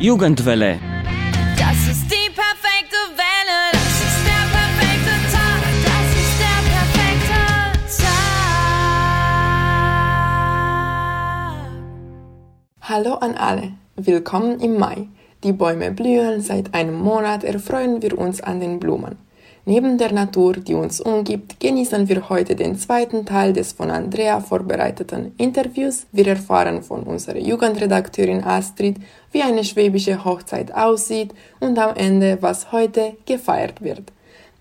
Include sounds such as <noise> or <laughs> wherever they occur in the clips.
Jugendwelle. Das ist die perfekte Welle. Das ist der perfekte Tag. Das ist der perfekte Tag. Hallo an alle, willkommen im Mai. Die Bäume blühen, seit einem Monat erfreuen wir uns an den Blumen. Neben der Natur, die uns umgibt, genießen wir heute den zweiten Teil des von Andrea vorbereiteten Interviews. Wir erfahren von unserer Jugendredakteurin Astrid, wie eine schwäbische Hochzeit aussieht und am Ende, was heute gefeiert wird.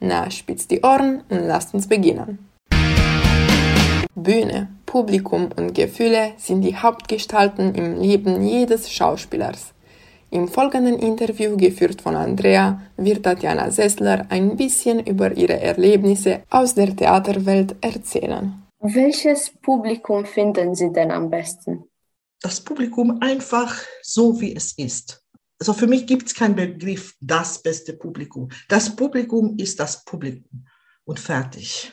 Na, spitzt die Ohren und lasst uns beginnen. Bühne, Publikum und Gefühle sind die Hauptgestalten im Leben jedes Schauspielers. Im folgenden Interview, geführt von Andrea, wird Tatjana Sessler ein bisschen über ihre Erlebnisse aus der Theaterwelt erzählen. Welches Publikum finden Sie denn am besten? das Publikum einfach so, wie es ist. Also für mich gibt es keinen Begriff, das beste Publikum. Das Publikum ist das Publikum und fertig.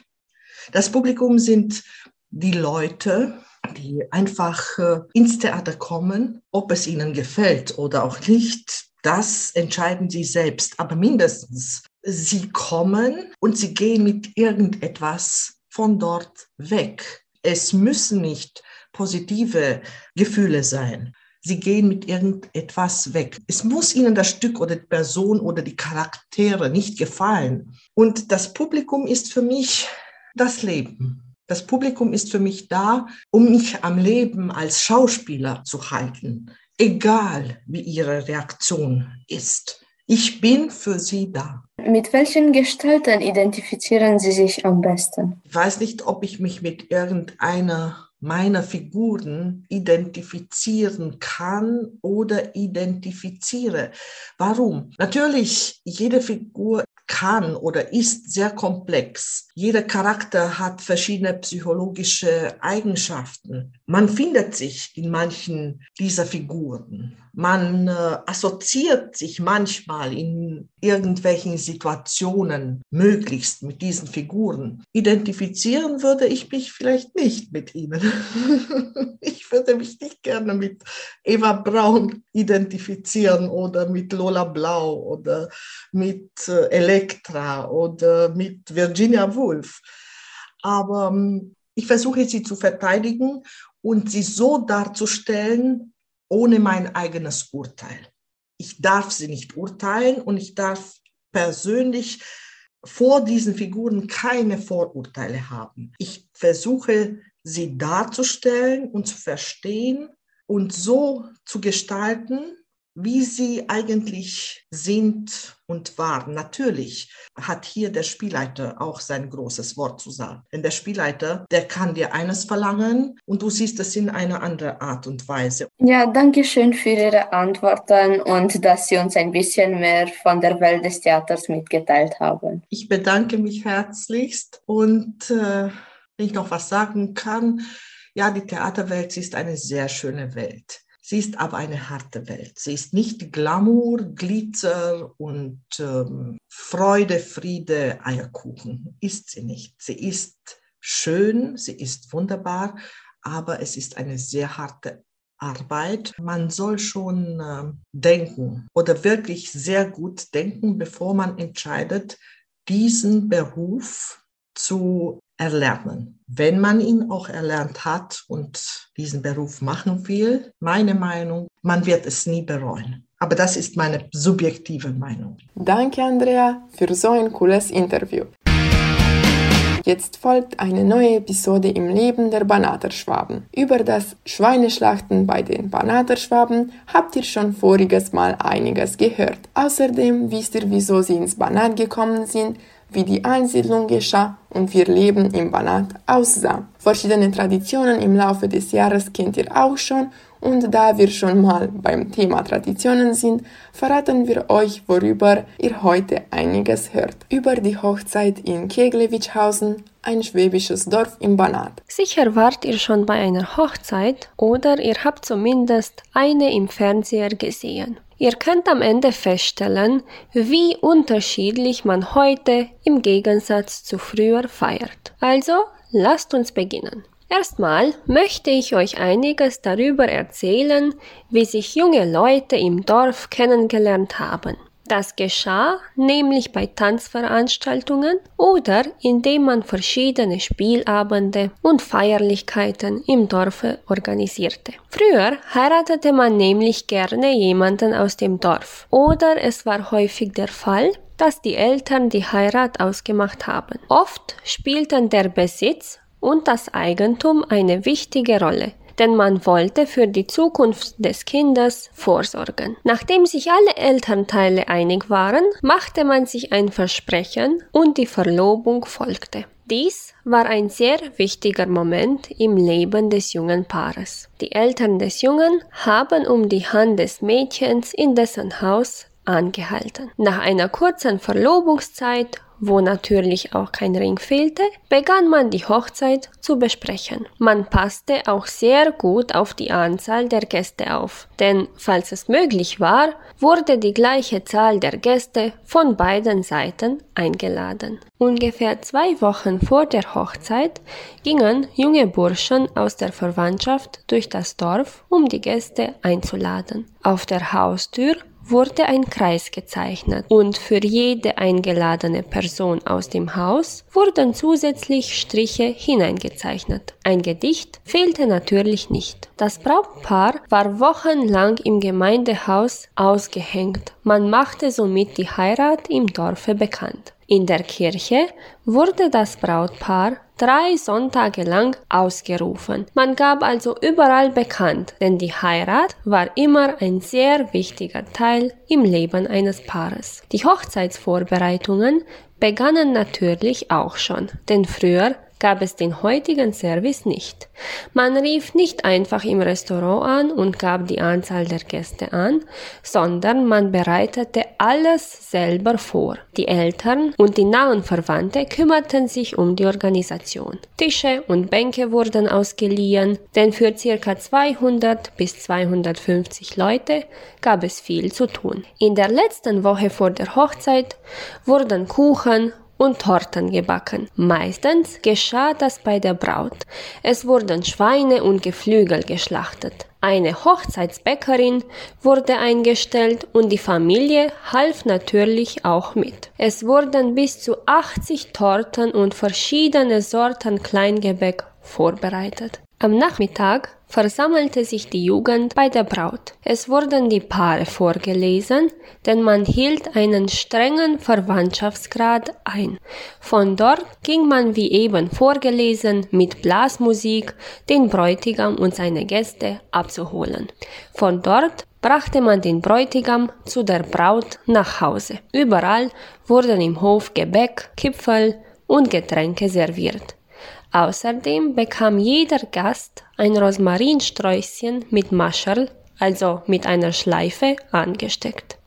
Das Publikum sind die Leute, die einfach äh, ins Theater kommen, ob es ihnen gefällt oder auch nicht. Das entscheiden sie selbst. Aber mindestens, sie kommen und sie gehen mit irgendetwas von dort weg. Es müssen nicht positive Gefühle sein. Sie gehen mit irgendetwas weg. Es muss ihnen das Stück oder die Person oder die Charaktere nicht gefallen. Und das Publikum ist für mich das Leben. Das Publikum ist für mich da, um mich am Leben als Schauspieler zu halten, egal wie ihre Reaktion ist. Ich bin für sie da. Mit welchen Gestalten identifizieren Sie sich am besten? Ich weiß nicht, ob ich mich mit irgendeiner meiner Figuren identifizieren kann oder identifiziere. Warum? Natürlich, jede Figur kann oder ist sehr komplex. Jeder Charakter hat verschiedene psychologische Eigenschaften. Man findet sich in manchen dieser Figuren. Man äh, assoziiert sich manchmal in irgendwelchen Situationen möglichst mit diesen Figuren. Identifizieren würde ich mich vielleicht nicht mit ihnen. <laughs> ich würde mich nicht gerne mit Eva Braun identifizieren oder mit Lola Blau oder mit äh, Elektra oder mit Virginia Woolf. Aber ähm, ich versuche sie zu verteidigen und sie so darzustellen, ohne mein eigenes Urteil. Ich darf sie nicht urteilen und ich darf persönlich vor diesen Figuren keine Vorurteile haben. Ich versuche sie darzustellen und zu verstehen und so zu gestalten, wie sie eigentlich sind und waren. Natürlich hat hier der Spielleiter auch sein großes Wort zu sagen. Denn der Spielleiter, der kann dir eines verlangen und du siehst es in einer anderen Art und Weise. Ja, danke schön für Ihre Antworten und dass Sie uns ein bisschen mehr von der Welt des Theaters mitgeteilt haben. Ich bedanke mich herzlichst und äh, wenn ich noch was sagen kann, ja, die Theaterwelt ist eine sehr schöne Welt. Sie ist aber eine harte Welt. Sie ist nicht Glamour, Glitzer und ähm, Freude, Friede, Eierkuchen. Ist sie nicht. Sie ist schön, sie ist wunderbar, aber es ist eine sehr harte Arbeit. Man soll schon äh, denken oder wirklich sehr gut denken, bevor man entscheidet, diesen Beruf zu erlernen. Wenn man ihn auch erlernt hat und diesen Beruf machen will, meine Meinung, man wird es nie bereuen. Aber das ist meine subjektive Meinung. Danke, Andrea, für so ein cooles Interview. Jetzt folgt eine neue Episode im Leben der Banaterschwaben. Über das Schweineschlachten bei den Banaterschwaben habt ihr schon voriges Mal einiges gehört. Außerdem wisst ihr, wieso sie ins Banat gekommen sind, wie die Einsiedlung geschah und wie ihr Leben im Banat aussah. Verschiedene Traditionen im Laufe des Jahres kennt ihr auch schon und da wir schon mal beim Thema Traditionen sind, verraten wir euch, worüber ihr heute einiges hört. Über die Hochzeit in Keglewitschhausen, ein schwäbisches Dorf im Banat. Sicher wart ihr schon bei einer Hochzeit oder ihr habt zumindest eine im Fernseher gesehen. Ihr könnt am Ende feststellen, wie unterschiedlich man heute im Gegensatz zu früher feiert. Also lasst uns beginnen. Erstmal möchte ich euch einiges darüber erzählen, wie sich junge Leute im Dorf kennengelernt haben. Das geschah nämlich bei Tanzveranstaltungen oder indem man verschiedene Spielabende und Feierlichkeiten im Dorfe organisierte. Früher heiratete man nämlich gerne jemanden aus dem Dorf oder es war häufig der Fall, dass die Eltern die Heirat ausgemacht haben. Oft spielten der Besitz und das Eigentum eine wichtige Rolle, denn man wollte für die Zukunft des Kindes vorsorgen. Nachdem sich alle Elternteile einig waren, machte man sich ein Versprechen und die Verlobung folgte. Dies war ein sehr wichtiger Moment im Leben des jungen Paares. Die Eltern des Jungen haben um die Hand des Mädchens in dessen Haus angehalten. Nach einer kurzen Verlobungszeit wo natürlich auch kein Ring fehlte, begann man die Hochzeit zu besprechen. Man passte auch sehr gut auf die Anzahl der Gäste auf, denn falls es möglich war, wurde die gleiche Zahl der Gäste von beiden Seiten eingeladen. Ungefähr zwei Wochen vor der Hochzeit gingen junge Burschen aus der Verwandtschaft durch das Dorf, um die Gäste einzuladen. Auf der Haustür wurde ein Kreis gezeichnet und für jede eingeladene Person aus dem Haus wurden zusätzlich Striche hineingezeichnet. Ein Gedicht fehlte natürlich nicht. Das Brautpaar war wochenlang im Gemeindehaus ausgehängt. Man machte somit die Heirat im Dorfe bekannt. In der Kirche wurde das Brautpaar drei Sonntage lang ausgerufen. Man gab also überall bekannt, denn die Heirat war immer ein sehr wichtiger Teil im Leben eines Paares. Die Hochzeitsvorbereitungen begannen natürlich auch schon, denn früher gab es den heutigen Service nicht. Man rief nicht einfach im Restaurant an und gab die Anzahl der Gäste an, sondern man bereitete alles selber vor. Die Eltern und die nahen Verwandte kümmerten sich um die Organisation. Tische und Bänke wurden ausgeliehen, denn für circa 200 bis 250 Leute gab es viel zu tun. In der letzten Woche vor der Hochzeit wurden Kuchen, und Torten gebacken. Meistens geschah das bei der Braut. Es wurden Schweine und Geflügel geschlachtet. Eine Hochzeitsbäckerin wurde eingestellt und die Familie half natürlich auch mit. Es wurden bis zu 80 Torten und verschiedene Sorten Kleingebäck vorbereitet. Am Nachmittag versammelte sich die Jugend bei der Braut. Es wurden die Paare vorgelesen, denn man hielt einen strengen Verwandtschaftsgrad ein. Von dort ging man wie eben vorgelesen mit Blasmusik den Bräutigam und seine Gäste abzuholen. Von dort brachte man den Bräutigam zu der Braut nach Hause. Überall wurden im Hof Gebäck, Kipfel und Getränke serviert. Außerdem bekam jeder Gast ein Rosmarinsträußchen mit Mascherl, also mit einer Schleife, angesteckt.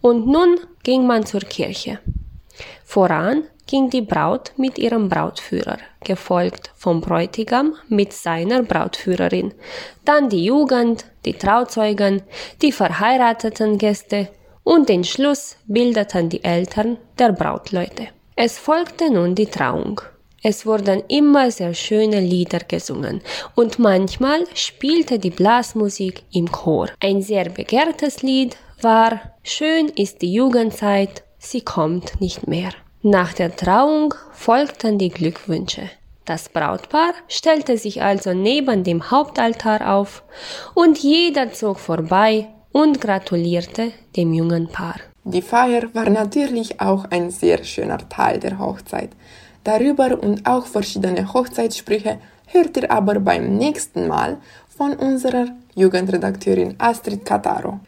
Und nun ging man zur Kirche. Voran ging die Braut mit ihrem Brautführer, gefolgt vom Bräutigam mit seiner Brautführerin, dann die Jugend, die Trauzeugen, die verheirateten Gäste und den Schluss bildeten die Eltern der Brautleute. Es folgte nun die Trauung. Es wurden immer sehr schöne Lieder gesungen und manchmal spielte die Blasmusik im Chor. Ein sehr begehrtes Lied war Schön ist die Jugendzeit, sie kommt nicht mehr. Nach der Trauung folgten die Glückwünsche. Das Brautpaar stellte sich also neben dem Hauptaltar auf und jeder zog vorbei und gratulierte dem jungen Paar. Die Feier war natürlich auch ein sehr schöner Teil der Hochzeit. Darüber und auch verschiedene Hochzeitssprüche hört ihr aber beim nächsten Mal von unserer Jugendredakteurin Astrid Kataro.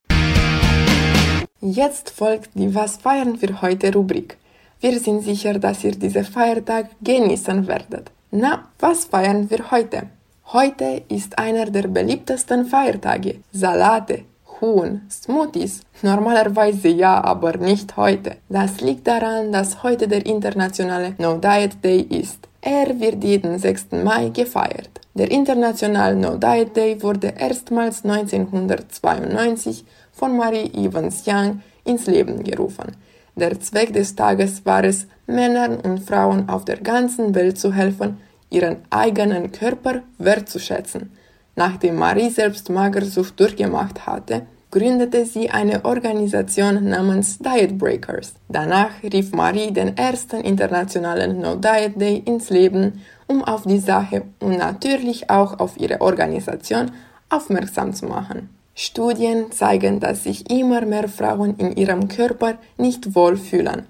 Jetzt folgt die Was feiern wir heute Rubrik. Wir sind sicher, dass ihr diesen Feiertag genießen werdet. Na, was feiern wir heute? Heute ist einer der beliebtesten Feiertage. Salate, Huhn, Smoothies? Normalerweise ja, aber nicht heute. Das liegt daran, dass heute der internationale No Diet Day ist. Er wird jeden 6. Mai gefeiert. Der internationale No Diet Day wurde erstmals 1992 von Marie Evans Young ins Leben gerufen. Der Zweck des Tages war es, Männern und Frauen auf der ganzen Welt zu helfen, ihren eigenen Körper wertzuschätzen. Nachdem Marie selbst Magersucht durchgemacht hatte, gründete sie eine Organisation namens Diet Breakers. Danach rief Marie den ersten internationalen No Diet Day ins Leben, um auf die Sache und natürlich auch auf ihre Organisation aufmerksam zu machen. Studien zeigen, dass sich immer mehr Frauen in ihrem Körper nicht wohlfühlen.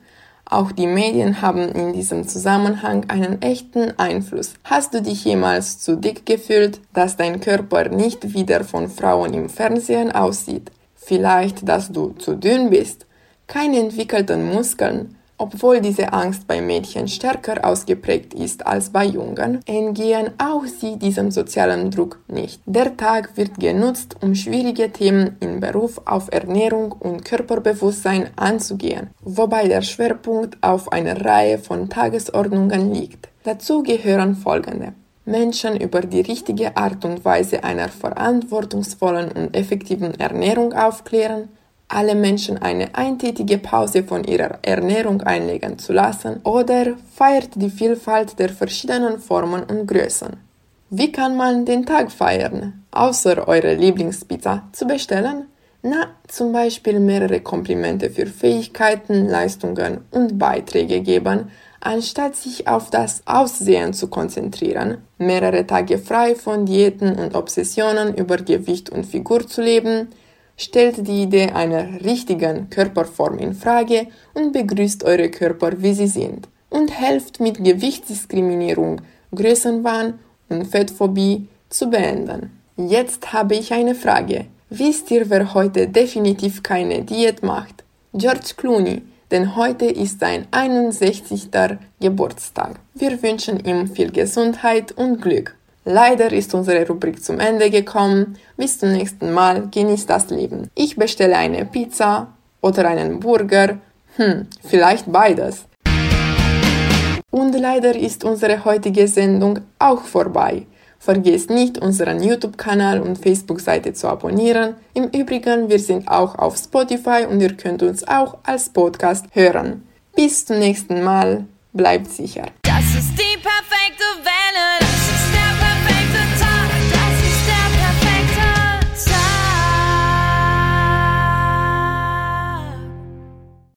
Auch die Medien haben in diesem Zusammenhang einen echten Einfluss. Hast du dich jemals zu dick gefühlt, dass dein Körper nicht wie der von Frauen im Fernsehen aussieht? Vielleicht, dass du zu dünn bist, keine entwickelten Muskeln, obwohl diese Angst bei Mädchen stärker ausgeprägt ist als bei Jungen, entgehen auch sie diesem sozialen Druck nicht. Der Tag wird genutzt, um schwierige Themen im Beruf auf Ernährung und Körperbewusstsein anzugehen, wobei der Schwerpunkt auf einer Reihe von Tagesordnungen liegt. Dazu gehören folgende. Menschen über die richtige Art und Weise einer verantwortungsvollen und effektiven Ernährung aufklären, alle Menschen eine eintätige Pause von ihrer Ernährung einlegen zu lassen oder feiert die Vielfalt der verschiedenen Formen und Größen. Wie kann man den Tag feiern, außer eure Lieblingspizza zu bestellen? Na, zum Beispiel mehrere Komplimente für Fähigkeiten, Leistungen und Beiträge geben, anstatt sich auf das Aussehen zu konzentrieren, mehrere Tage frei von Diäten und Obsessionen über Gewicht und Figur zu leben, stellt die Idee einer richtigen Körperform in Frage und begrüßt eure Körper, wie sie sind. Und helft mit Gewichtsdiskriminierung, Größenwahn und Fettphobie zu beenden. Jetzt habe ich eine Frage. Wisst ihr, wer heute definitiv keine Diät macht? George Clooney, denn heute ist sein 61. Geburtstag. Wir wünschen ihm viel Gesundheit und Glück. Leider ist unsere Rubrik zum Ende gekommen. Bis zum nächsten Mal. Genießt das Leben. Ich bestelle eine Pizza oder einen Burger. Hm, vielleicht beides. Und leider ist unsere heutige Sendung auch vorbei. Vergesst nicht, unseren YouTube-Kanal und Facebook-Seite zu abonnieren. Im Übrigen, wir sind auch auf Spotify und ihr könnt uns auch als Podcast hören. Bis zum nächsten Mal. Bleibt sicher. Das ist die perfekte Welle.